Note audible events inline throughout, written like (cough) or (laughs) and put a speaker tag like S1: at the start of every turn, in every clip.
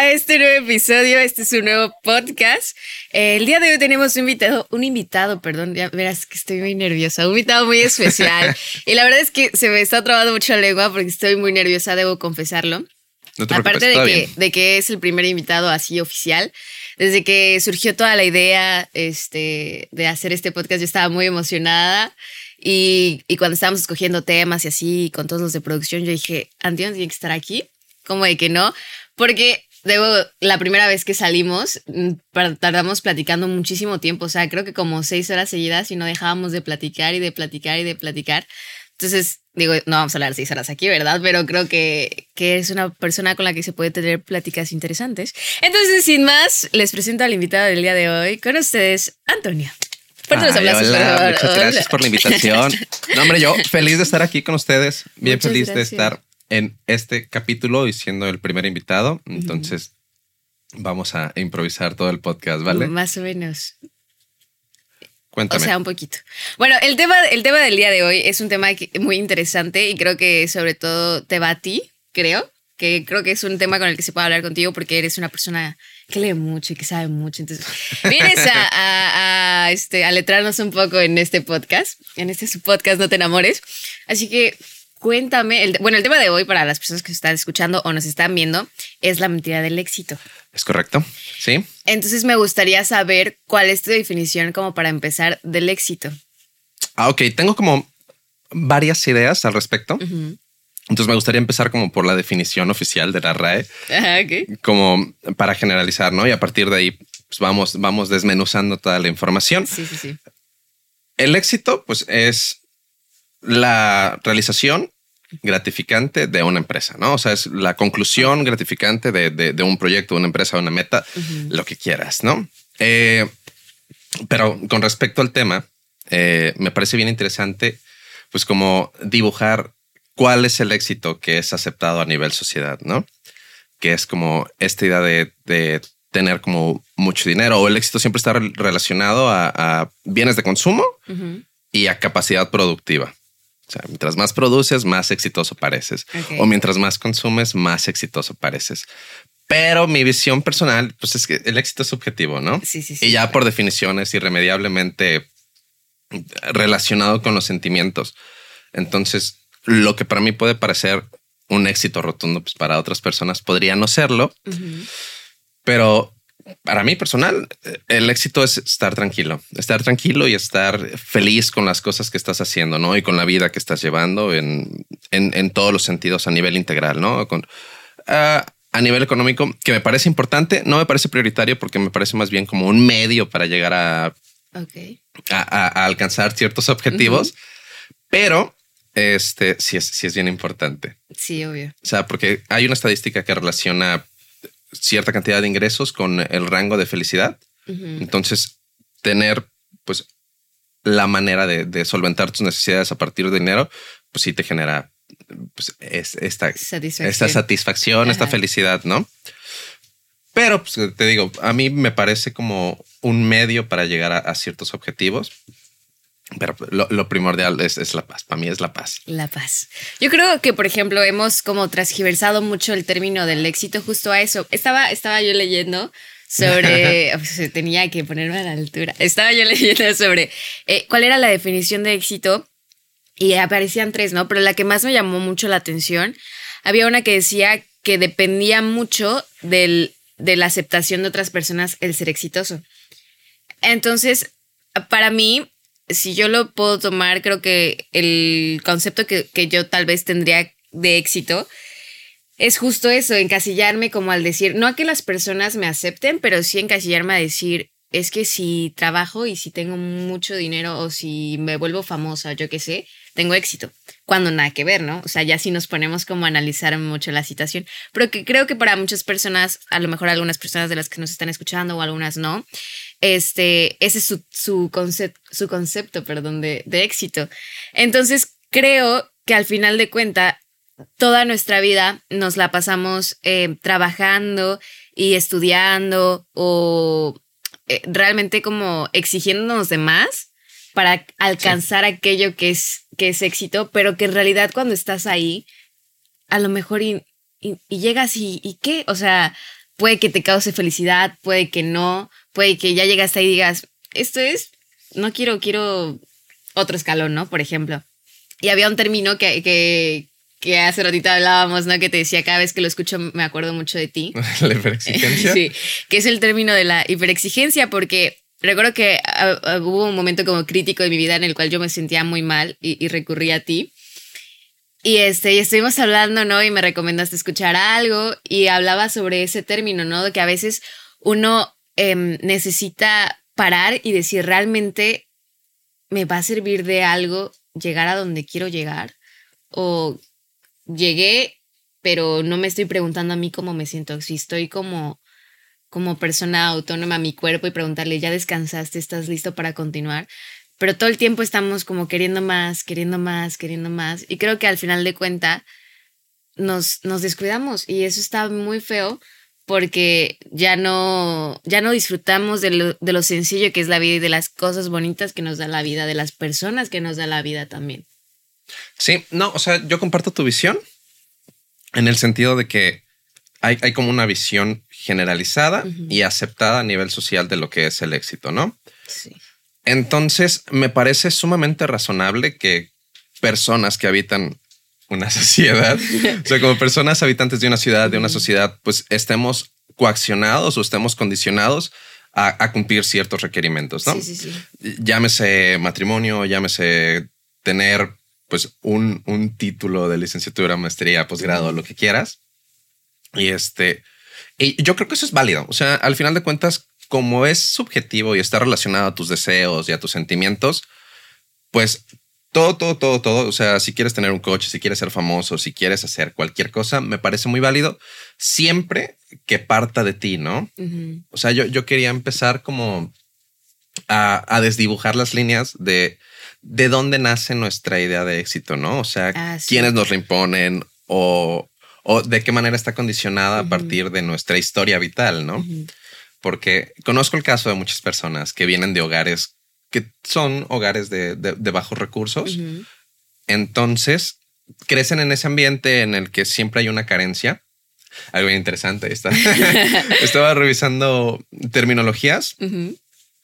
S1: a este nuevo episodio. Este es un nuevo podcast. Eh, el día de hoy tenemos un invitado, un invitado, perdón, ya verás que estoy muy nerviosa, un invitado muy especial. (laughs) y la verdad es que se me está trabando mucho la lengua porque estoy muy nerviosa, debo confesarlo. Aparte de que, de que es el primer invitado así oficial, desde que surgió toda la idea este, de hacer este podcast, yo estaba muy emocionada. Y, y, cuando estábamos escogiendo temas y así, con todos los de producción, yo dije, Antonio tiene que estar aquí. Como de que no, porque debo, la primera vez que salimos, mm, tardamos platicando muchísimo tiempo, o sea, creo que como seis horas seguidas y no dejábamos de platicar y de platicar y de platicar. Entonces, digo, no vamos a hablar seis horas aquí, ¿verdad? Pero creo que, que es una persona con la que se puede tener pláticas interesantes. Entonces, sin más, les presento al invitado del día de hoy. Con ustedes, Antonia.
S2: Ay, hola, muchas gracias por la invitación. (laughs) No, hombre, yo feliz de estar aquí con ustedes. Bien feliz de estar en este capítulo y siendo el primer invitado. Entonces, vamos a improvisar todo el podcast, ¿vale?
S1: Más o menos.
S2: Cuéntame.
S1: O sea, un poquito. Bueno, el tema, el tema del día de hoy es un tema muy interesante y creo que sobre todo te va a ti, creo. Que creo que es un tema con el que se puede hablar contigo porque eres una persona que lee mucho y que sabe mucho. Entonces, vienes a, a, este, a letrarnos un poco en este podcast, en este su podcast No te enamores. Así que Cuéntame, el, bueno, el tema de hoy para las personas que están escuchando o nos están viendo es la mentira del éxito.
S2: Es correcto, sí.
S1: Entonces me gustaría saber cuál es tu definición como para empezar del éxito.
S2: Ah, ok, tengo como varias ideas al respecto. Entonces me gustaría empezar como por la definición oficial de la RAE, (laughs) como para generalizar, ¿no? Y a partir de ahí pues vamos, vamos desmenuzando toda la información.
S1: Sí, sí, sí.
S2: El éxito, pues es la realización gratificante de una empresa, ¿no? O sea, es la conclusión gratificante de, un proyecto, una empresa, una meta, lo que quieras, ¿no? Eh, pero con respecto al tema, eh, me parece bien interesante, pues como dibujar cuál es el éxito que es aceptado a nivel sociedad, ¿no? Que es como esta idea de, tener como mucho dinero o el éxito siempre está relacionado a, bienes de consumo y a capacidad productiva. O sea, mientras más produces, más exitoso pareces. O mientras más consumes, más exitoso pareces. Pero mi visión personal, pues es que el éxito es subjetivo, ¿no?
S1: Sí, sí, sí.
S2: Y ya por definición es irremediablemente relacionado con los sentimientos. Entonces, lo que para mí puede parecer un éxito rotundo, pues para otras personas podría no serlo. Pero para mí personal, el éxito es estar tranquilo, estar tranquilo y estar feliz con las cosas que estás haciendo, ¿no? Y con la vida que estás llevando en, en, todos los sentidos a nivel integral, ¿no? Con, ah, a nivel económico, que me parece importante, no me parece prioritario porque me parece más bien como un medio para llegar a, a, alcanzar ciertos objetivos, pero este sí es, sí es bien importante.
S1: Sí, obvio.
S2: O sea, porque hay una estadística que relaciona cierta cantidad de ingresos con el rango de felicidad. Entonces, tener pues la manera de, solventar tus necesidades a partir de dinero, pues sí te genera pues, esta, satisfacción, esta, satisfacción esta felicidad, ¿no? Pero pues, te digo, a mí me parece como un medio para llegar a ciertos objetivos pero lo, primordial es, la paz. Para mí es la paz.
S1: La paz. Yo creo que, por ejemplo, hemos como transgiversado mucho el término del éxito justo a eso. Estaba, estaba yo leyendo sobre, (laughs) tenía que ponerme a la altura, estaba yo leyendo sobre eh, cuál era la definición de éxito y aparecían tres, ¿no? Pero la que más me llamó mucho la atención, había una que decía que dependía mucho del, de la aceptación de otras personas el ser exitoso. Entonces, para mí, si yo lo puedo tomar, creo que el concepto que, yo tal vez tendría de éxito es justo eso, encasillarme como al decir, no a que las personas me acepten, pero sí encasillarme a decir, es que si trabajo y si tengo mucho dinero o si me vuelvo famosa, yo qué sé, tengo éxito. Cuando nada que ver, ¿no? O sea, ya si nos ponemos como a analizar mucho la situación. Pero que creo que para muchas personas, a lo mejor algunas personas de las que nos están escuchando o algunas no, este, ese es su, su, su concepto, perdón, de, de éxito. Entonces, creo que al final de cuenta, toda nuestra vida nos la pasamos eh, trabajando y estudiando o eh, realmente como exigiéndonos de más para alcanzar aquello que es, que es éxito, pero que en realidad cuando estás ahí, a lo mejor y, y, llegas y, y, qué, o sea, puede que te cause felicidad, puede que no, puede que ya llegaste ahí y digas, esto es, no quiero, quiero otro escalón, ¿no? Por ejemplo. Y había un término que, que, que hace ratito hablábamos, ¿no? Que te decía, cada vez que lo escucho me acuerdo mucho de ti. (laughs)
S2: la hiperexigencia. (laughs)
S1: sí, que es el término de la hiperexigencia, porque recuerdo que ah, ah, hubo un momento como crítico de mi vida en el cual yo me sentía muy mal y, y recurrí a ti. Y, este, y estuvimos hablando, ¿no? Y me recomendaste escuchar algo y hablaba sobre ese término, ¿no? De que a veces uno em, necesita parar y decir, ¿realmente me va a servir de algo llegar a donde quiero llegar? ¿O llegué, pero no me estoy preguntando a mí cómo me siento? Si estoy como, como persona autónoma a mi cuerpo y preguntarle, ¿ya descansaste? ¿Estás listo para continuar? pero todo el tiempo estamos como queriendo más, queriendo más, queriendo más. Y creo que al final de cuenta nos, nos descuidamos y eso está muy feo porque ya no, ya no disfrutamos de lo, de lo sencillo que es la vida y de las cosas bonitas que nos da la vida, de las personas que nos da la vida también.
S2: Sí, no, o sea, yo comparto tu visión en el sentido de que hay, hay como una visión generalizada y aceptada a nivel social de lo que es el éxito, ¿no? Sí. Entonces, me parece sumamente razonable que personas que habitan una (laughs) sociedad, o sea, como personas habitantes de una ciudad, de una sociedad, pues estemos coaccionados o estemos condicionados a, cumplir ciertos requerimientos, ¿no? Sí, sí, sí. Llámese matrimonio, llámese tener pues un, un título de licenciatura, maestría, posgrado, lo que quieras. Y este, y yo creo que eso es válido. O sea, al final de cuentas, como es subjetivo y está relacionado a tus deseos y a tus sentimientos, pues todo, todo, todo, todo. O sea, si quieres tener un coche, si quieres ser famoso, si quieres hacer cualquier cosa, me parece muy válido siempre que parta de ti, ¿no? O sea, yo, yo quería empezar como a, desdibujar las líneas de de dónde nace nuestra idea de éxito, ¿no? O sea, ah, quiénes nos la imponen o, o, de qué manera está condicionada a partir de nuestra historia vital, ¿no? porque conozco el caso de muchas personas que vienen de hogares que son hogares de, bajos recursos. Entonces, crecen en ese ambiente en el que siempre hay una carencia. Algo interesante. Está. (laughs) Estaba revisando terminologías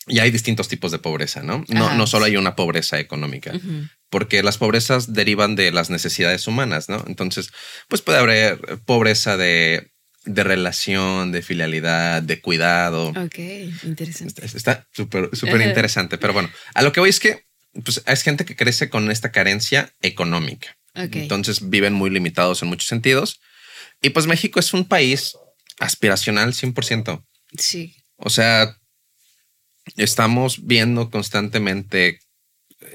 S2: y hay distintos tipos de pobreza, ¿no? No, no solo hay una pobreza económica, porque las pobrezas derivan de las necesidades humanas, ¿no? Entonces, pues puede haber pobreza de de relación, de filialidad, de cuidado.
S1: Ok, interesante.
S2: Está súper, súper interesante. Pero bueno, a lo que voy es que pues, es gente que crece con esta carencia económica. Entonces viven muy limitados en muchos sentidos. Y pues México es un país aspiracional 100%.
S1: Sí.
S2: O sea, estamos viendo constantemente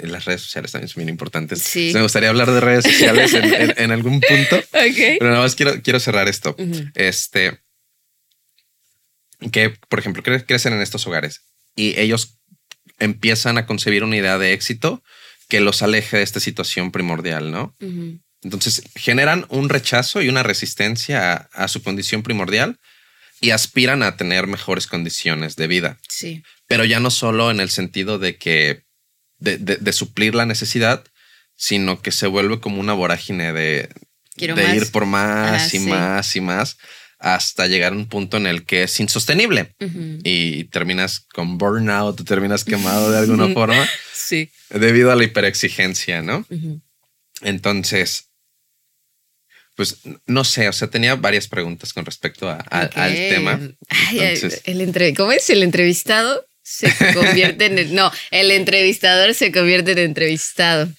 S2: las redes sociales también son bien importantes. Sí. Me gustaría hablar de redes sociales en, algún punto. (laughs) Pero nada más quiero, quiero cerrar esto. Este, que, por ejemplo, crecen en estos hogares y ellos empiezan a concebir una idea de éxito que los aleje de esta situación primordial, ¿no? Entonces generan un rechazo y una resistencia a, a, su condición primordial y aspiran a tener mejores condiciones de vida.
S1: Sí.
S2: Pero ya no solo en el sentido de que de, suplir la necesidad, sino que se vuelve como una vorágine de, de ir por más y más y más hasta llegar a un punto en el que es insostenible y terminas con burnout, terminas quemado de alguna (laughs) forma.
S1: Sí.
S2: Debido a la hiperexigencia, ¿no? Entonces, pues no sé, o sea, tenía varias preguntas con respecto al tema.
S1: el ¿Cómo es el entrevistado? Se convierte en el, no, el entrevistador se convierte en entrevistado.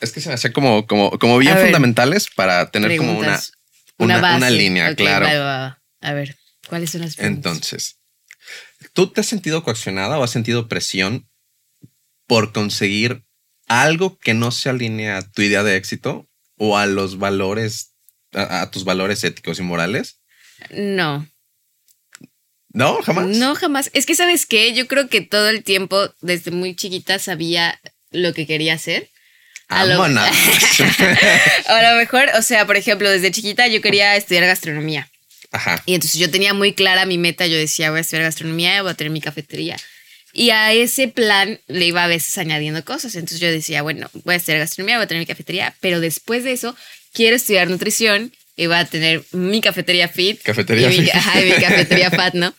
S2: Es que se me hace como, como, como bien fundamentales para tener como una, una, línea, claro.
S1: A ver, ¿cuáles son las
S2: preguntas? Entonces, ¿tú te has sentido coaccionada o has sentido presión por conseguir algo que no se alinea a tu idea de éxito o a los valores, a tus valores éticos y morales?
S1: No.
S2: No, jamás.
S1: No, jamás. Es que, ¿sabes qué? Yo creo que todo el tiempo, desde muy chiquita, sabía lo que quería hacer.
S2: A lo, (laughs) a
S1: lo mejor, o sea, por ejemplo, desde chiquita yo quería estudiar gastronomía.
S2: Ajá.
S1: Y entonces yo tenía muy clara mi meta. Yo decía, voy a estudiar gastronomía, voy a tener mi cafetería. Y a ese plan le iba a veces añadiendo cosas. Entonces yo decía, bueno, voy a estudiar gastronomía, voy a tener mi cafetería, pero después de eso quiero estudiar nutrición iba a tener mi cafetería fit.
S2: Cafetería
S1: y mi,
S2: fit.
S1: ajá, y mi cafetería fat, ¿no?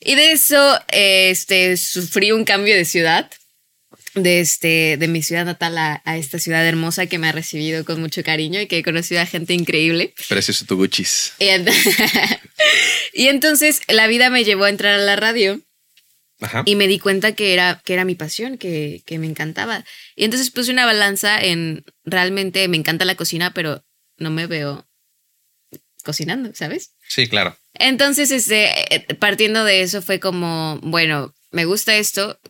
S1: Y de eso, este, sufrí un cambio de ciudad. De, este, de mi ciudad natal a, a esta ciudad hermosa que me ha recibido con mucho cariño y que he conocido a gente increíble.
S2: Precioso tu Gucci's.
S1: Y, ent- (laughs) y entonces la vida me llevó a entrar a la radio
S2: Ajá.
S1: y me di cuenta que era, que era mi pasión, que, que me encantaba. Y entonces puse una balanza en realmente me encanta la cocina, pero no me veo cocinando, ¿sabes?
S2: Sí, claro.
S1: Entonces, este, partiendo de eso fue como, bueno, me gusta esto,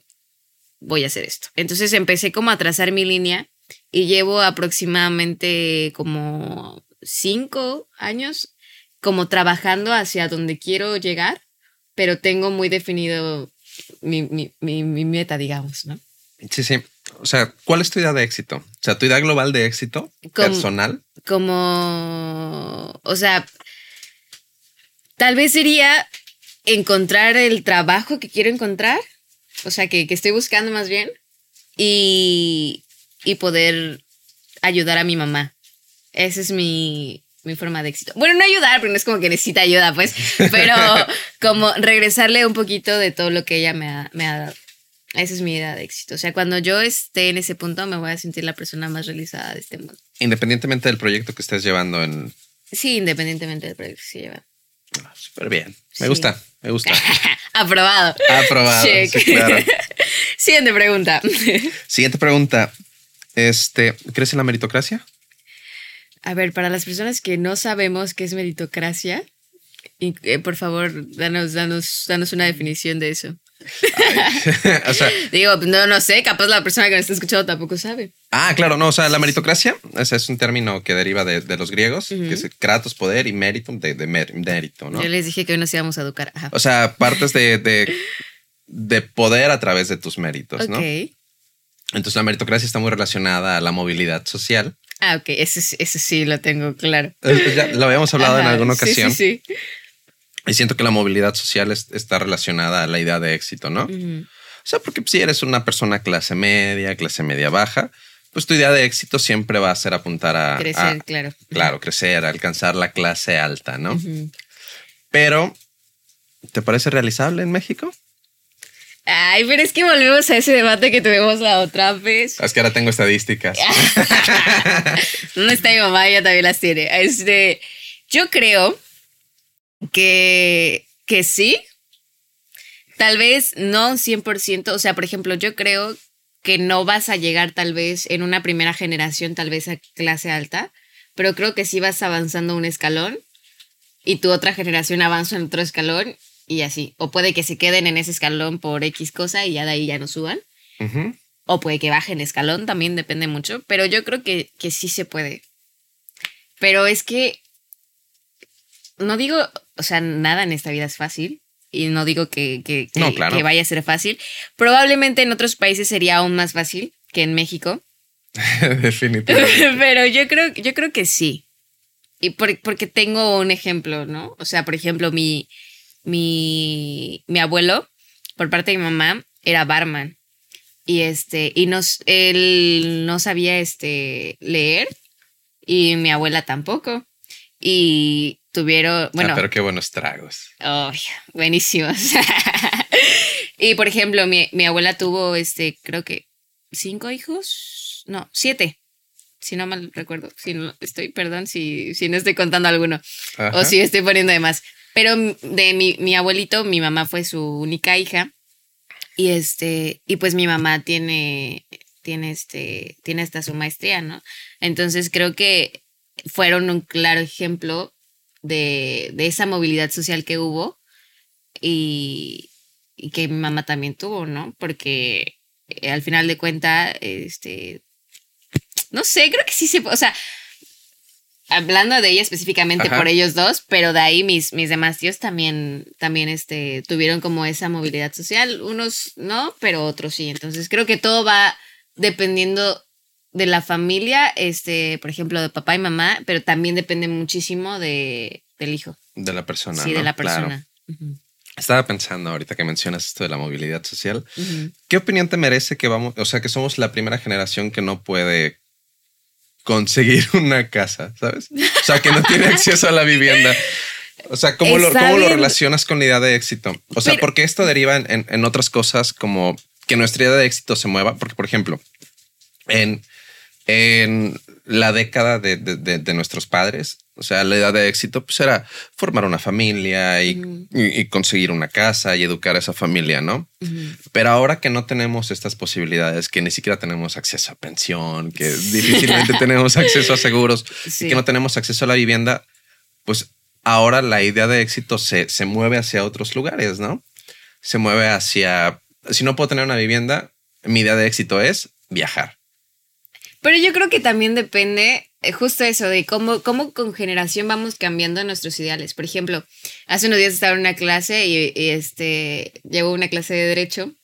S1: voy a hacer esto. Entonces empecé como a trazar mi línea y llevo aproximadamente como cinco años como trabajando hacia donde quiero llegar, pero tengo muy definido mi, mi, mi, mi meta, digamos, ¿no?
S2: Sí, sí. O sea, ¿cuál es tu idea de éxito? O sea, tu idea global de éxito
S1: Como-
S2: personal.
S1: como, o sea, tal vez sería encontrar el trabajo que quiero encontrar, o sea, que, que estoy buscando más bien, y, y poder ayudar a mi mamá. Esa es mi, mi forma de éxito. Bueno, no ayudar, porque no es como que necesita ayuda, pues, pero (laughs) como regresarle un poquito de todo lo que ella me ha, me ha dado. Esa es mi idea de éxito. O sea, cuando yo esté en ese punto, me voy a sentir la persona más realizada de este mundo.
S2: Independientemente del proyecto que estés llevando en...
S1: Sí, independientemente del proyecto que se lleva.
S2: Ah, Súper bien. Me
S1: Sí.
S2: gusta, me gusta. (laughs)
S1: Aprobado.
S2: Aprobado.
S1: Check.
S2: sí, claro. (laughs)
S1: Siguiente pregunta. (laughs)
S2: Siguiente pregunta. Este, ¿crees en la meritocracia?
S1: A ver, para las personas que no sabemos qué es meritocracia, y, eh, por favor, danos, danos, danos una definición de eso. (laughs)
S2: o sea,
S1: Digo, no, no sé, capaz la persona que nos está escuchando tampoco sabe.
S2: ah, claro, no, o sea, la meritocracia ese es un término que deriva de, de los griegos, que es kratos, poder y mérito, de, de mérito, ¿no?
S1: Yo les dije que hoy nos íbamos a educar. Ajá.
S2: O sea, partes de, de, de poder a través de tus méritos, ¿no?
S1: ok.
S2: Entonces la meritocracia está muy relacionada a la movilidad social.
S1: Ah, ok, eso, sí- eso sí lo tengo claro.
S2: Eh, Ya lo habíamos hablado en alguna
S1: sí,
S2: ocasión.
S1: Sí, sí.
S2: Y siento que la movilidad social es- está relacionada a la idea de éxito, ¿no? O sea, porque si eres una persona clase media, clase media baja, pues tu idea de éxito siempre va a ser apuntar a...
S1: Crecer,
S2: a-
S1: claro.
S2: claro, crecer, alcanzar la clase alta, ¿no? Pero, ¿te parece realizable en México?
S1: Ay, pero es que volvemos a ese debate que tuvimos la otra vez.
S2: Es que ahora tengo estadísticas. (laughs)
S1: ¿Dónde está mi mamá? Ella también las tiene. Este, yo creo que, que sí. Tal vez no un 100%. O sea, por ejemplo, yo creo que no vas a llegar tal vez en una primera generación, tal vez a clase alta, pero creo que sí vas avanzando un escalón y tu otra generación avanza en otro escalón y así. O puede que se queden en ese escalón por X cosa y ya de ahí ya no suban. O puede que bajen escalón, también depende mucho. Pero yo creo que, que sí se puede. Pero es que no digo, o sea, nada en esta vida es fácil. Y no digo que, que, que-
S2: No, claro.
S1: que vaya a ser fácil. Probablemente en otros países sería aún más fácil que en México. (laughs)
S2: Definitivamente. (laughs)
S1: Pero yo creo, yo creo que sí. Y por- porque tengo un ejemplo, ¿no? O sea, por ejemplo, mi, mi, mi abuelo, por parte de mi mamá, era barman. Y este, y nos, él no sabía este leer, y mi abuela tampoco. Y tuvieron, bueno,
S2: ah, pero qué buenos tragos.
S1: Oh, buenísimos. (laughs) y por ejemplo, mi, mi abuela tuvo, este, creo que cinco hijos. No, siete. Si no mal recuerdo. Si no estoy, perdón, si, si no estoy contando alguno.
S2: Ajá.
S1: O si estoy poniendo de más. Pero de mi, mi abuelito, mi mamá fue su única hija. Y este, y pues mi mamá tiene, tiene este, tiene hasta su maestría, ¿no? Entonces creo que fueron un claro ejemplo de, de esa movilidad social que hubo y, y que mi mamá también tuvo, ¿no? Porque eh, al final de cuentas, este, no sé, creo que sí se, o sea, hablando de ella específicamente
S2: Ajá.
S1: por ellos dos, pero de ahí mis, mis demás tíos también, también este, tuvieron como esa movilidad social, unos no, pero otros sí, entonces creo que todo va dependiendo de la familia, este, por ejemplo, de papá y mamá, pero también depende muchísimo de, del hijo,
S2: De la persona.
S1: sí,
S2: ¿no?
S1: de la
S2: Claro.
S1: persona.
S2: Estaba pensando ahorita que mencionas esto de la movilidad social. ¿Qué opinión te merece que vamos, o sea, que somos la primera generación que no puede conseguir (laughs) una casa, ¿sabes? O sea, que no tiene (laughs) acceso a la vivienda. O sea, ¿cómo, lo, cómo lo relacionas con la idea de éxito? O sea,
S1: Pero-
S2: porque esto deriva en, en- en otras cosas como que nuestra idea de éxito se mueva. Porque, por ejemplo, en, en la década de, de- de- de nuestros padres, o sea, la idea de éxito pues era formar una familia y,
S1: Ujú.
S2: y- y conseguir una casa y educar a esa familia, ¿no? Pero ahora que no tenemos estas posibilidades, que ni siquiera tenemos acceso a pensión, que difícilmente (laughs) tenemos acceso a seguros,
S1: Sí.
S2: y que no tenemos acceso a la vivienda, pues ahora la idea de éxito se, se mueve hacia otros lugares, ¿no? Se mueve hacia, si no puedo tener una vivienda, mi idea de éxito es viajar.
S1: Pero yo creo que también depende eh, justo eso de cómo, cómo con generación vamos cambiando nuestros ideales. Por ejemplo, hace unos días estaba en una clase y, este llegó una clase de derecho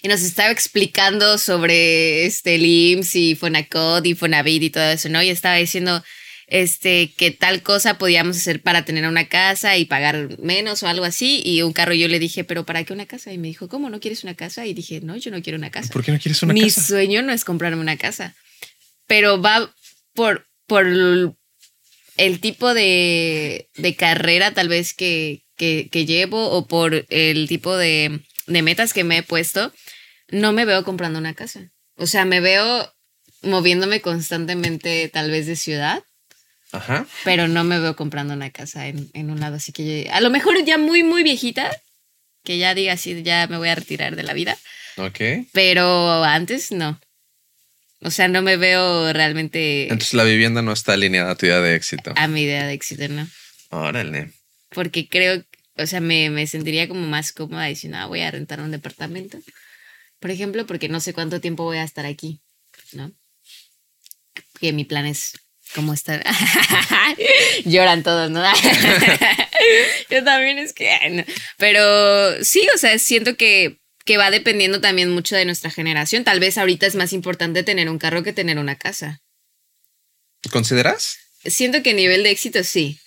S1: y nos estaba explicando sobre este el y Fonacot y Fonavit y todo eso, ¿no? Y estaba diciendo este que tal cosa podíamos hacer para tener una casa y pagar menos o algo así y un carro yo le dije, "¿Pero para qué una casa?" Y me dijo, "¿Cómo no quieres una casa?" Y dije, "No, yo no quiero una casa."
S2: ¿Por qué no quieres una
S1: Mi
S2: casa?
S1: sueño no es comprarme una casa, pero va por, por el el tipo de, de carrera tal vez que, que, que llevo o por el tipo de, de metas que me he puesto, no me veo comprando una casa. O sea, me veo moviéndome constantemente tal vez de ciudad,
S2: Ajá.
S1: pero no me veo comprando una casa en, en un lado. Así que yo- a lo mejor ya muy, muy viejita, que ya diga así, ya me voy a retirar de la vida.
S2: Ok.
S1: Pero antes no. O sea, no me veo realmente
S2: Entonces la vivienda no está alineada a tu idea de éxito.
S1: a mi idea de éxito, ¿no?
S2: Órale.
S1: Porque creo, o sea, me, me sentiría como más cómoda diciendo, ah, voy a rentar un departamento. Por ejemplo, porque no sé cuánto tiempo voy a estar aquí, ¿no? Que mi plan es como estar. (laughs) Lloran todos, ¿no? (laughs) Yo también es que. no. Pero sí, o sea, siento que, que va dependiendo también mucho de nuestra generación. Tal vez ahorita es más importante tener un carro que tener una casa.
S2: ¿Consideras?
S1: Siento que a nivel de éxito sí.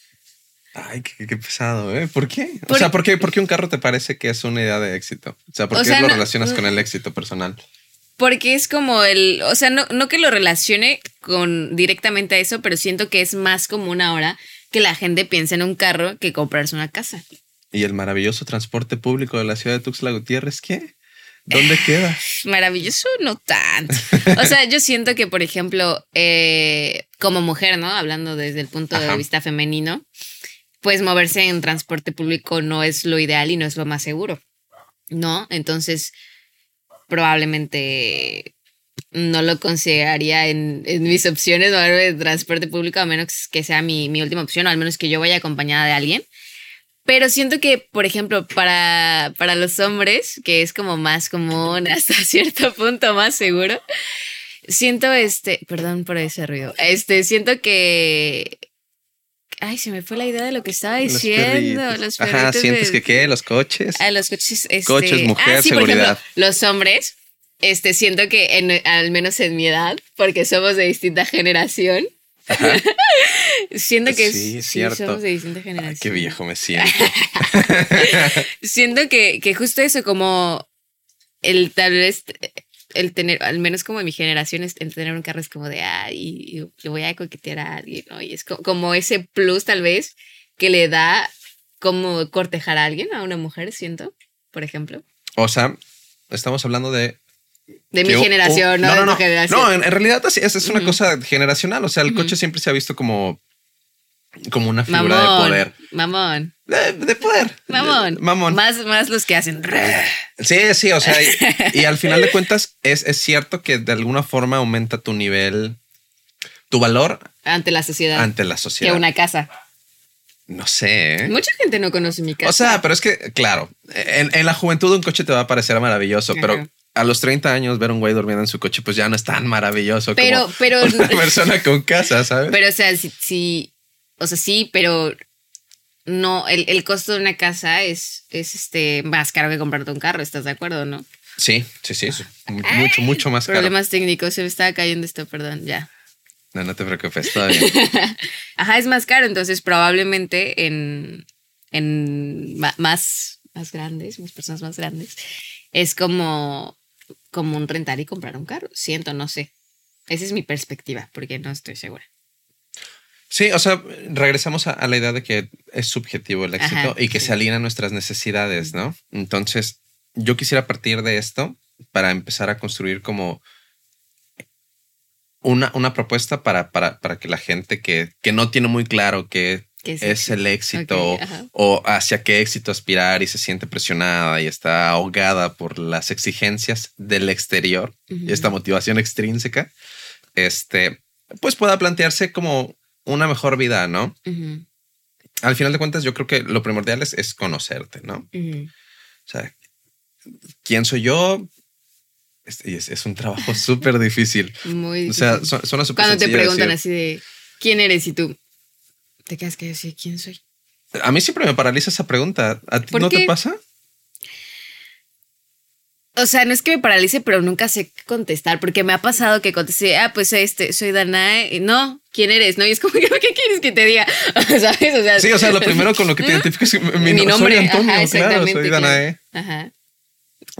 S2: Ay, qué, qué pesado, ¿eh? ¿Por qué? o sea, ¿por qué, por qué un carro te parece que es una idea de éxito? O sea, ¿por
S1: O
S2: qué
S1: sea,
S2: lo
S1: no-
S2: relacionas con el éxito personal?
S1: Porque es como el, o sea, no, no que lo relacione con directamente a eso, pero siento que es más común ahora que la gente piense en un carro que comprarse una casa.
S2: ¿Y el maravilloso transporte público de la ciudad de Tuxtla Gutiérrez qué? ¿Dónde queda? (sighs)
S1: Maravilloso, no tanto. O sea, yo siento que, por ejemplo, eh, como mujer, ¿no? Hablando desde el punto
S2: Ajá.
S1: de vista femenino, pues moverse en transporte público no es lo ideal y no es lo más seguro, ¿no? Entonces, probablemente no lo consideraría en, en mis opciones en transporte público, a menos que sea mi, mi última opción, o al menos que yo vaya acompañada de alguien. Pero siento que, por ejemplo, para, para los hombres, que es como más común, (laughs) hasta cierto punto más seguro, siento este, perdón por ese ruido, este, siento que, ay, se me fue la idea de lo que estaba
S2: Los
S1: diciendo.
S2: perritos.
S1: Los
S2: Ajá, ¿sientes
S1: de-
S2: que qué? ¿Los coches?
S1: a los coches. Este,
S2: Coches, mujer,
S1: sí, por
S2: seguridad.
S1: ejemplo, los hombres, este, siento que en- al menos en mi edad, porque somos de distinta generación,
S2: Ajá. (laughs)
S1: siento que
S2: Sí, cierto.
S1: somos de distinta
S2: Ay,
S1: generación.
S2: qué viejo me siento. (laughs)
S1: Siento que, que justo eso, como el tal vez el tener, al menos como en mi generación, es- el tener un carro es como de, ay, le voy a coquetear a alguien, ¿no? Y es co- como ese plus tal vez que le da como cortejar a alguien, a una mujer, siento, por ejemplo.
S2: O sea, estamos hablando de
S1: De mi generación,
S2: un-
S1: no,
S2: no,
S1: de
S2: no,
S1: tu
S2: no.
S1: generación.
S2: No, en, en realidad es, es una cosa generacional. O sea, el coche siempre se ha visto como, como una figura de poder.
S1: mamón,
S2: De, de poder.
S1: mamón,
S2: mamón.
S1: Más, más los que hacen.
S2: Sí, sí, o sea, y, y al final de (laughs) cuentas es, es cierto que de alguna forma aumenta tu nivel, tu valor
S1: ante la sociedad.
S2: ante la
S1: que
S2: sociedad.
S1: una casa.
S2: No sé. ¿eh?
S1: Mucha gente no conoce mi casa.
S2: O sea, pero es que, claro, en, en la juventud un coche te va a parecer maravilloso,
S1: Ajá.
S2: pero a los 30 años ver un güey durmiendo en su coche, pues ya no es tan maravilloso
S1: pero,
S2: como
S1: pero, (laughs)
S2: una persona con casa, ¿sabes?
S1: pero, o sea, sí, sí, o sea, sí, pero no, el, el costo de una casa es, es este más caro que comprarte un carro, ¿estás de acuerdo, no?
S2: sí, sí, sí, es mucho, mucho más caro.
S1: Problemas técnicos, se me estaba cayendo esto, perdón, ya.
S2: No, no te preocupes, todavía. (laughs)
S1: Ajá, es más caro, entonces probablemente en, en más, más grandes, más personas más grandes, es como, como un rentar y comprar un carro. Siento, no sé. Esa es mi perspectiva, porque no estoy segura.
S2: Sí, o sea, regresamos a, la idea de que es subjetivo el éxito y que se alinea a nuestras necesidades, ¿no? Entonces, yo quisiera partir de esto para empezar a construir como una, una propuesta para, para, para que la gente que, que no tiene muy claro qué es, el éxito o hacia qué éxito aspirar y se siente presionada y está ahogada por las exigencias del exterior y esta motivación extrínseca, este, pues pueda plantearse como una mejor vida, ¿no? Al final de cuentas, yo creo que lo primordial es, conocerte, ¿no? O sea, ¿quién soy yo? Es, es, un trabajo (laughs) súper difícil.
S1: Muy
S2: difícil. O sea, son,
S1: Cuando te preguntan así de quién eres y tú te quedas que yo quién soy.
S2: A mí siempre me paraliza esa pregunta. ¿A ti no te pasa?
S1: O sea, no es que me paralice, pero nunca sé contestar, porque me ha pasado que contesté, ah, pues este, soy Danae, no, ¿quién eres? No, y es como, (laughs) ¿qué quieres que te diga? (laughs) ¿Sabes? O sea,
S2: sí, o sea, lo (laughs) primero con lo que te identificas es mi, mi nombre. Soy Antonio, claro, soy Danae. Ajá.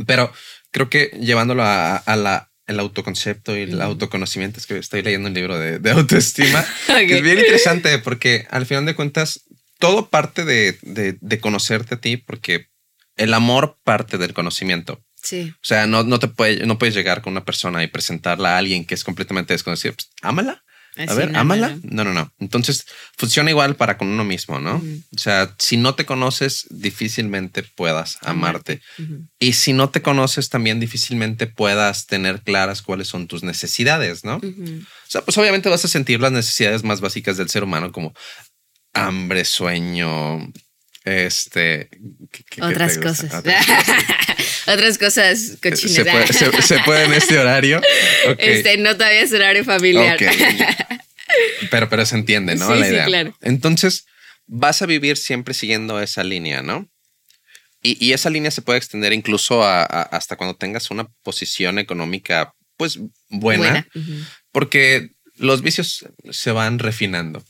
S2: Pero creo que llevándolo a, la, el autoconcepto y el autoconocimiento, es que estoy leyendo un libro de, autoestima, que es bien interesante porque al final de cuentas, todo parte de, de conocerte a ti, porque el amor parte del conocimiento.
S1: Sí.
S2: O sea, no, no te puede, no puedes llegar con una persona y presentarla a alguien que es completamente desconocido. Pues, ámala. A ver, ámala. No, no, no. Entonces funciona igual para con uno mismo, ¿no? O sea, si no te conoces, difícilmente puedas amarte. Y si no te conoces, también difícilmente puedas tener claras cuáles son tus necesidades, ¿no? O sea, pues obviamente vas a sentir las necesidades más básicas del ser humano como hambre, sueño, este.
S1: Otras, (laughs) cosas. Otras cosas. cochinas.
S2: ¿Se puede, en este horario? (laughs)
S1: Este, no todavía es horario familiar.
S2: Pero, pero se entiende, ¿no? La idea. claro. Entonces, vas a vivir siempre siguiendo esa línea, ¿no? Y, esa línea se puede extender incluso hasta cuando tengas una posición económica, pues buena, porque los vicios se van refinando.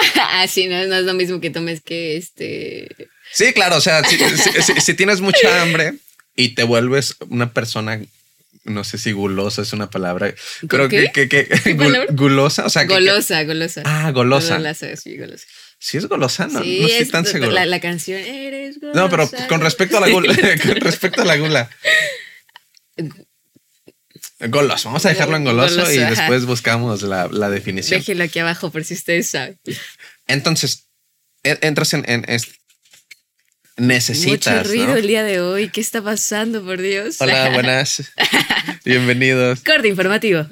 S2: (laughs)
S1: ah, sí, no, es lo mismo que tomes que este.
S2: Sí, claro. O sea, si, tienes mucha hambre y te vuelves una persona no sé si gulosa es una palabra. Creo que, que, gulosa, o sea,
S1: golosa, golosa.
S2: Ah, golosa.
S1: golosa sí, golosa.
S2: Sí es golosa, no, sí, no estoy tan seguro.
S1: La, canción eres golosa.
S2: No, pero (laughs) con respecto a la gula, con respecto a la gula. Goloso, vamos a dejarlo en goloso, y después buscamos la, definición.
S1: Déjenlo aquí abajo por si ustedes saben.
S2: Entonces, entras en, en, necesitas.
S1: Mucho ruido el día de hoy. ¿Qué está pasando, por Dios?
S2: Hola, (laughs) buenas. (laughs) Bienvenidos.
S1: Corte informativo.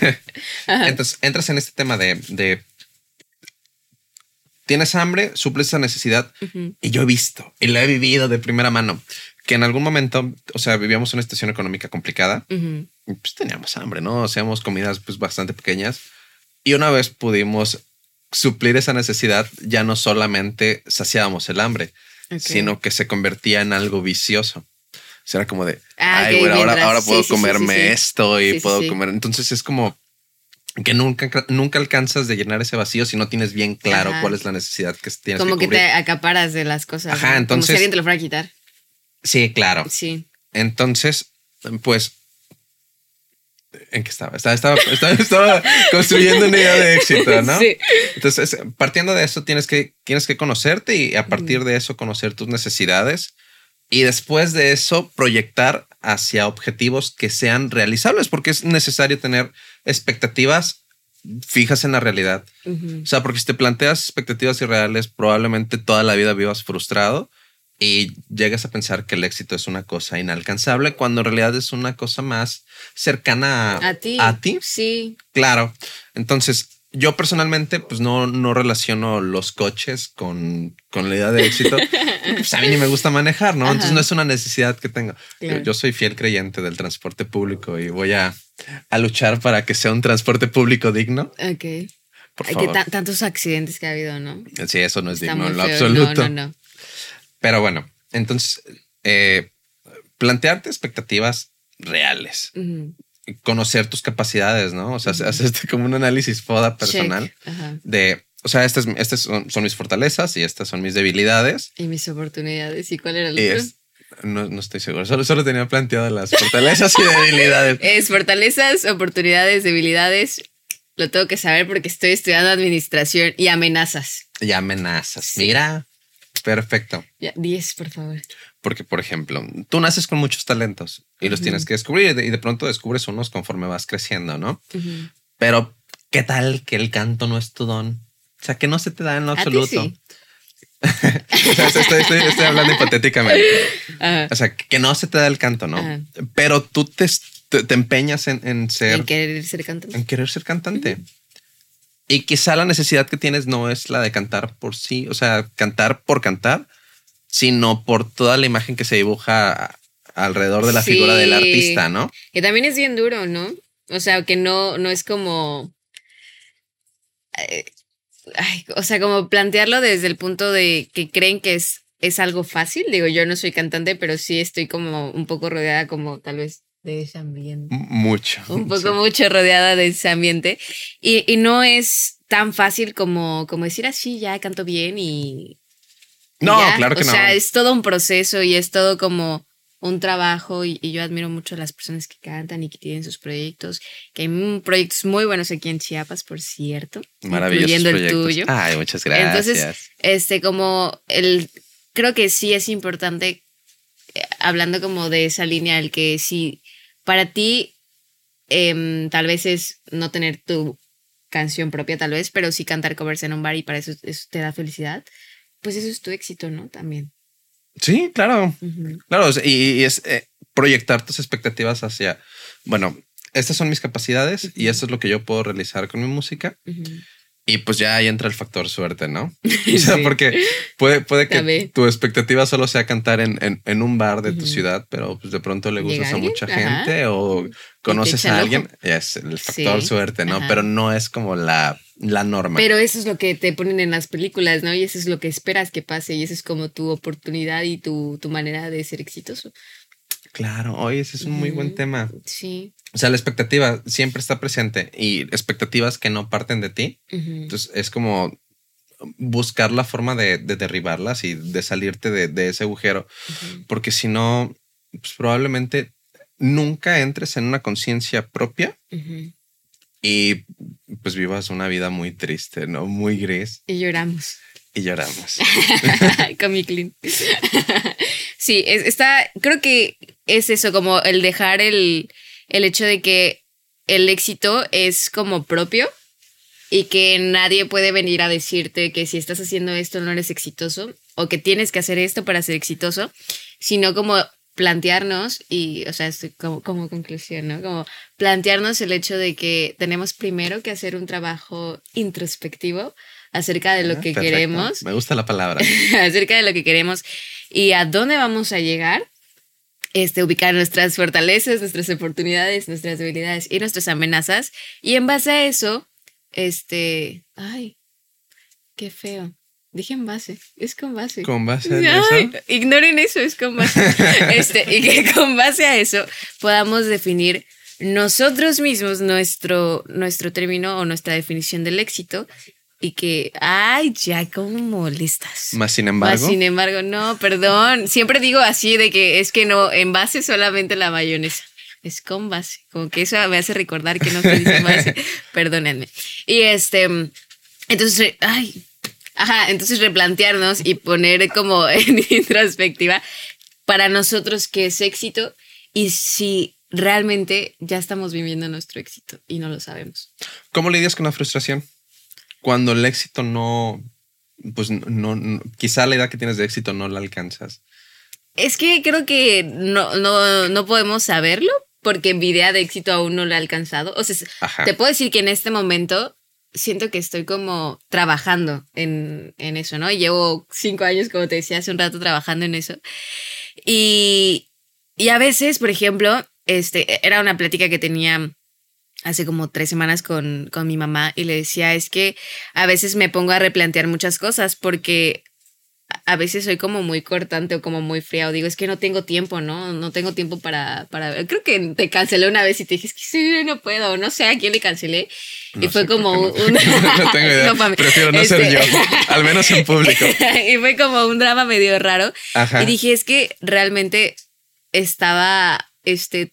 S1: (laughs)
S2: Entonces, entras en este tema de, tienes hambre, suples esa necesidad. Y yo he visto y lo he vivido de primera mano que en algún momento, o sea, vivíamos una situación económica complicada y pues teníamos hambre, ¿no? Hacíamos comidas pues bastante pequeñas y una vez pudimos suplir esa necesidad, ya no solamente saciábamos el hambre, sino que se convertía en algo vicioso. O sea, era como de, ah, ay, bueno, ahora, ahora puedo comerme esto y puedo comer. Entonces es como que nunca, nunca alcanzas de llenar ese vacío si no tienes bien claro cuál es la necesidad que tienes.
S1: Como que, te acaparas de las cosas.
S2: Ajá, entonces. Como
S1: si alguien te lo fuera a quitar.
S2: Sí, claro.
S1: Sí.
S2: Entonces, pues, ¿en qué estaba? Estaba, estaba, construyendo una idea de éxito, ¿no? Sí. Entonces, partiendo de eso, tienes que, tienes que conocerte y a partir de eso conocer tus necesidades y después de eso proyectar hacia objetivos que sean realizables, porque es necesario tener expectativas fijas en la realidad. O sea, porque si te planteas expectativas irreales, probablemente toda la vida vivas frustrado y llegas a pensar que el éxito es una cosa inalcanzable cuando en realidad es una cosa más cercana
S1: a, ti.
S2: A ti.
S1: Sí.
S2: Claro. Entonces, yo personalmente, pues no, no relaciono los coches con, con la idea de éxito. (laughs) pues a mí ni me gusta manejar, ¿no? Entonces no es una necesidad que tengo. Yo, soy fiel creyente del transporte público y voy a, a luchar para que sea un transporte público digno.
S1: Ok. Hay que tantos accidentes que ha habido, ¿no?
S2: Sí, eso no es digno en lo absoluto. No, no, no. Pero bueno, entonces, eh, plantearte expectativas reales. Conocer tus capacidades, ¿no? O sea, hacer como un análisis foda personal de, o sea, estas, estas son, mis fortalezas y estas son mis debilidades.
S1: Y mis oportunidades. ¿Y cuál era el otro?
S2: No, no estoy seguro. Solo, solo tenía planteado las fortalezas y debilidades. (laughs)
S1: Es fortalezas, oportunidades, debilidades. Lo tengo que saber porque estoy estudiando administración y amenazas.
S2: Y amenazas. Mira, perfecto.
S1: Ya, 10, por favor.
S2: Porque, por ejemplo, tú naces con muchos talentos y los tienes que descubrir y de, y de pronto descubres unos conforme vas creciendo, ¿no? Pero, ¿qué tal que el canto no es tu don? O sea, que no se te da en lo absoluto.
S1: sí. (laughs)
S2: O sea, estoy, estoy- estoy hablando hipotéticamente. (laughs) O sea, que no se te da el canto, ¿no? Pero tú te, te, te empeñas en, en ser,
S1: En querer ser cantante.
S2: en querer ser cantante. Y quizá la necesidad que tienes no es la de cantar por sí, o sea, cantar por cantar, sino por toda la imagen que se dibuja alrededor de la
S1: Sí.
S2: figura del artista, ¿no?
S1: Que también es bien duro, ¿no? O sea, que no, no es como. eh, ay, o sea, como plantearlo desde el punto de que creen que es, es algo fácil. Digo, yo no soy cantante, pero sí estoy como un poco rodeada, como tal vez de ese ambiente.
S2: Mucho.
S1: Un poco
S2: Sí.
S1: mucho rodeada de ese ambiente. Y, y no es tan fácil como, como decir así, ya canto bien y. y
S2: No,
S1: ya.
S2: claro que
S1: o
S2: no.
S1: sea, es todo un proceso y es todo como un trabajo y, y yo admiro mucho a las personas que cantan y que tienen sus proyectos, que hay proyectos muy buenos aquí en Chiapas, por cierto, incluyendo el
S2: proyectos.
S1: tuyo.
S2: Ay, muchas gracias.
S1: Entonces, este, como el, creo que sí es importante, hablando como de esa línea, el que si para ti em, tal vez es no tener tu canción propia, tal vez, pero sí cantar covers en un bar y para eso, eso te da felicidad, pues eso es tu éxito, ¿no? También.
S2: sí, claro. Claro, y, y es eh, proyectar tus expectativas hacia, bueno, estas son mis capacidades y esto es lo que yo puedo realizar con mi música. Y pues ya ahí entra el factor suerte, ¿no? (laughs) O sea,
S1: Sí.
S2: porque puede, puede que tu expectativa solo sea cantar en, en, en un bar de tu ciudad, pero pues de pronto le gustas a mucha
S1: ajá.
S2: gente o conoces a alguien. Es el factor
S1: Sí,
S2: suerte, ¿no?
S1: ajá.
S2: Pero no es como la, la norma.
S1: Pero eso es lo que te ponen en las películas, ¿no? Y eso es lo que esperas que pase y eso es como tu oportunidad y tu, tu manera de ser exitoso.
S2: claro, oye, ese es un muy buen tema.
S1: Sí.
S2: O sea, la expectativa siempre está presente y expectativas que no parten de ti. Entonces es como buscar la forma de, de derribarlas y de salirte de, de ese agujero,
S1: Ujú.
S2: porque si no, pues probablemente nunca entres en una conciencia propia
S1: Ujú.
S2: y pues vivas una vida muy triste, ¿no? Muy gris
S1: Y lloramos.
S2: y lloramos. (laughs)
S1: Con mi clean. (laughs) sí, es- está, creo que es eso, como el dejar el, el hecho de que el éxito es como propio y que nadie puede venir a decirte que si estás haciendo esto no eres exitoso o que tienes que hacer esto para ser exitoso, sino como plantearnos y, o sea, estoy como, como conclusión, ¿no? Como plantearnos el hecho de que tenemos primero que hacer un trabajo introspectivo acerca de lo
S2: Ah,
S1: que
S2: perfecto.
S1: queremos
S2: Me gusta la palabra. (laughs)
S1: acerca de lo que queremos y a dónde vamos a llegar. Este, ubicar nuestras fortalezas, nuestras oportunidades, nuestras debilidades y nuestras amenazas. Y en base a eso, este, ay, qué feo. Dije en base, es con base.
S2: Con base
S1: Ay, ignoren eso, es con base. (laughs) este, y que con base a eso podamos definir nosotros mismos nuestro, nuestro término o nuestra definición del éxito y que, ay, ya, ¿cómo molestas?
S2: Más sin
S1: Más
S2: embargo,
S1: sin embargo, no, perdón. Siempre digo así de que es que no, en base solamente la mayonesa. Es con base. Como que eso me hace recordar que no se dice base. (laughs) Perdónenme. Y este, entonces, ay, ajá, entonces replantearnos y poner como (laughs) en introspectiva para nosotros qué es éxito y si realmente ya estamos viviendo nuestro éxito y no lo sabemos.
S2: ¿cómo lidias con la frustración? Cuando el éxito no, pues no, no- quizá la idea que tienes de éxito no la alcanzas.
S1: Es que creo que no, no, no podemos saberlo porque mi idea de éxito aún no la he alcanzado. O sea,
S2: Ajá.
S1: te puedo decir que en este momento siento que estoy como trabajando en, en eso, ¿no? Llevo cinco años, como te decía hace un rato, trabajando en eso. Y, y a veces, por ejemplo, este, era una plática que tenía hace como tres semanas con, con mi mamá y le decía, es que a veces me pongo a replantear muchas cosas porque a veces soy como muy cortante o como muy fría o digo, es que no tengo tiempo, ¿no? No tengo tiempo para, para ver. Creo que te cancelé una vez y te dije, es que sí, no puedo, no sé a quién le cancelé. y fue como un... (laughs)
S2: no tengo idea, (laughs) prefiero no ser este yo, (laughs) al menos en público.
S1: y fue como un drama medio raro. Y dije, es que realmente estaba, este,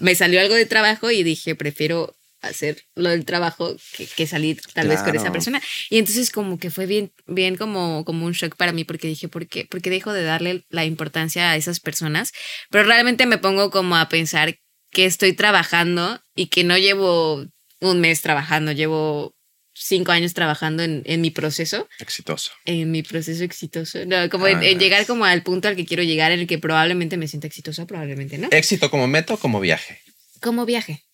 S1: me salió algo de trabajo y dije, prefiero hacer lo del trabajo que, salir tal vez con esa persona. Y entonces como que fue bien, bien como, como un shock para mí porque dije, ¿por qué? Porque dejo de darle la importancia a esas personas. Pero realmente me pongo como a pensar que estoy trabajando y que no llevo un mes trabajando, llevo cinco años trabajando en, en mi proceso.
S2: Exitoso.
S1: En mi proceso exitoso. No, como en, ah, llegar como al punto al que quiero llegar, en el que probablemente me sienta exitoso, probablemente no.
S2: ¿Éxito como meta o como viaje?
S1: Como viaje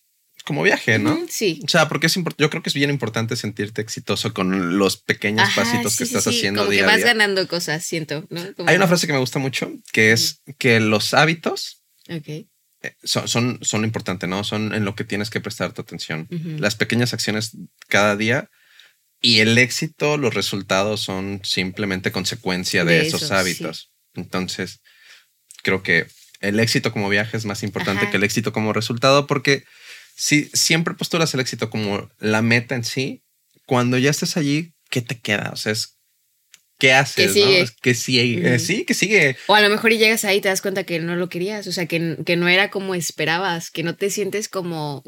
S2: como viaje, ¿no?
S1: sí.
S2: O sea, porque es yo creo que es bien importante sentirte exitoso con los pequeños pasitos que estás haciendo
S1: como que vas ganando cosas, siento.
S2: Hay una frase que me gusta mucho que es que los hábitos eh, son, son, son importantes, ¿no? Son en lo que tienes que prestar tu atención. Las pequeñas acciones cada día y el éxito, los resultados son simplemente consecuencia de, esos hábitos. Entonces, creo que el éxito como viaje es más importante que el éxito como resultado porque si siempre posturas el éxito como la meta en sí, cuando ya estés allí, ¿qué te queda? O sea, es ¿qué haces? Que sigue. Que sí, que sigue.
S1: O a lo mejor y llegas ahí y te das cuenta que no lo querías, o sea, que, que no era como esperabas, que no te sientes como,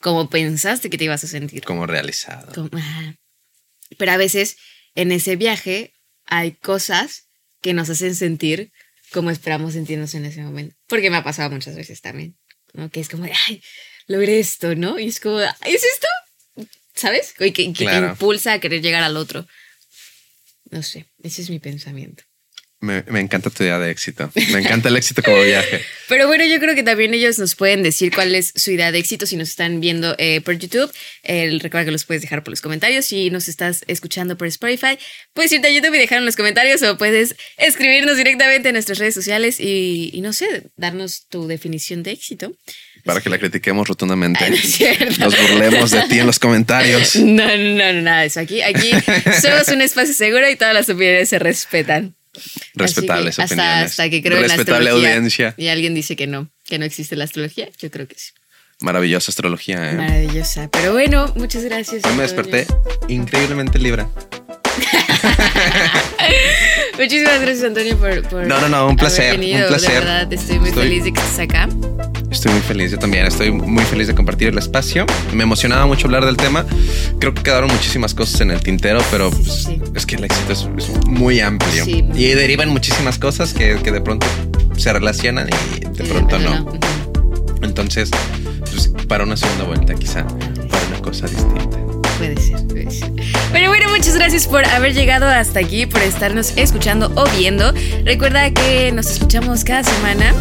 S1: como pensaste que te ibas a sentir.
S2: Como realizado.
S1: Pero a veces en ese viaje hay cosas que nos hacen sentir como esperamos sentirnos en ese momento. Porque me ha pasado muchas veces también. ¿no? Que es como de, ay, logré esto, ¿no? Y es como, ¿es esto? ¿Sabes? Y que, te impulsa a querer llegar al otro. No sé, ese es mi pensamiento.
S2: Me, encanta tu idea de éxito. Me encanta el éxito como viaje. (laughs)
S1: Pero bueno, yo creo que también ellos nos pueden decir cuál es su idea de éxito si nos están viendo eh, por YouTube. recuerda que los puedes dejar por los comentarios. Si nos estás escuchando por Spotify, puedes irte a YouTube y dejar en los comentarios o puedes escribirnos directamente en nuestras redes sociales y, no sé, darnos tu definición de éxito.
S2: Para que la critiquemos rotundamente. (laughs) nos burlemos de ti en los comentarios. (laughs)
S1: No, no, no, nada de eso. Aquí, aquí somos un espacio seguro y todas las opiniones se respetan.
S2: Respetables
S1: hasta, Hasta que creo
S2: Respetable
S1: en la
S2: audiencia.
S1: Y alguien dice que no, que no existe la astrología. Yo creo que sí.
S2: Maravillosa astrología, ¿eh?
S1: Maravillosa. Pero bueno, muchas gracias.
S2: Yo me desperté increíblemente libre. (laughs)
S1: Muchísimas gracias, Antonio, por,
S2: No, no, no, un placer. un placer.
S1: De verdad, estoy muy feliz de que estés acá.
S2: Estoy muy feliz, yo también. Estoy muy feliz de compartir el espacio. Me emocionaba mucho hablar del tema. Creo que quedaron muchísimas cosas en el tintero, pero pues, es que el éxito es, muy amplio. y derivan muchísimas cosas que, de pronto se relacionan y de pronto no. Entonces, pues, para una segunda vuelta, quizá, para una cosa distinta.
S1: Puede ser, puede ser. Pero bueno, muchas gracias por haber llegado hasta aquí, por estarnos escuchando o viendo. Recuerda que nos escuchamos cada semana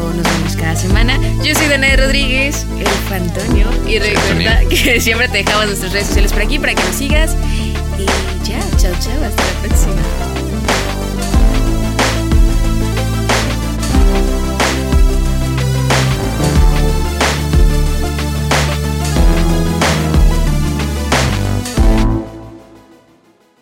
S1: o nos vemos cada semana. Yo soy Danae Rodríguez, el Fantonio, y recuerda que (laughs) siempre te dejamos nuestras redes sociales por aquí para que nos sigas. Y ya, chao, chao, hasta la próxima.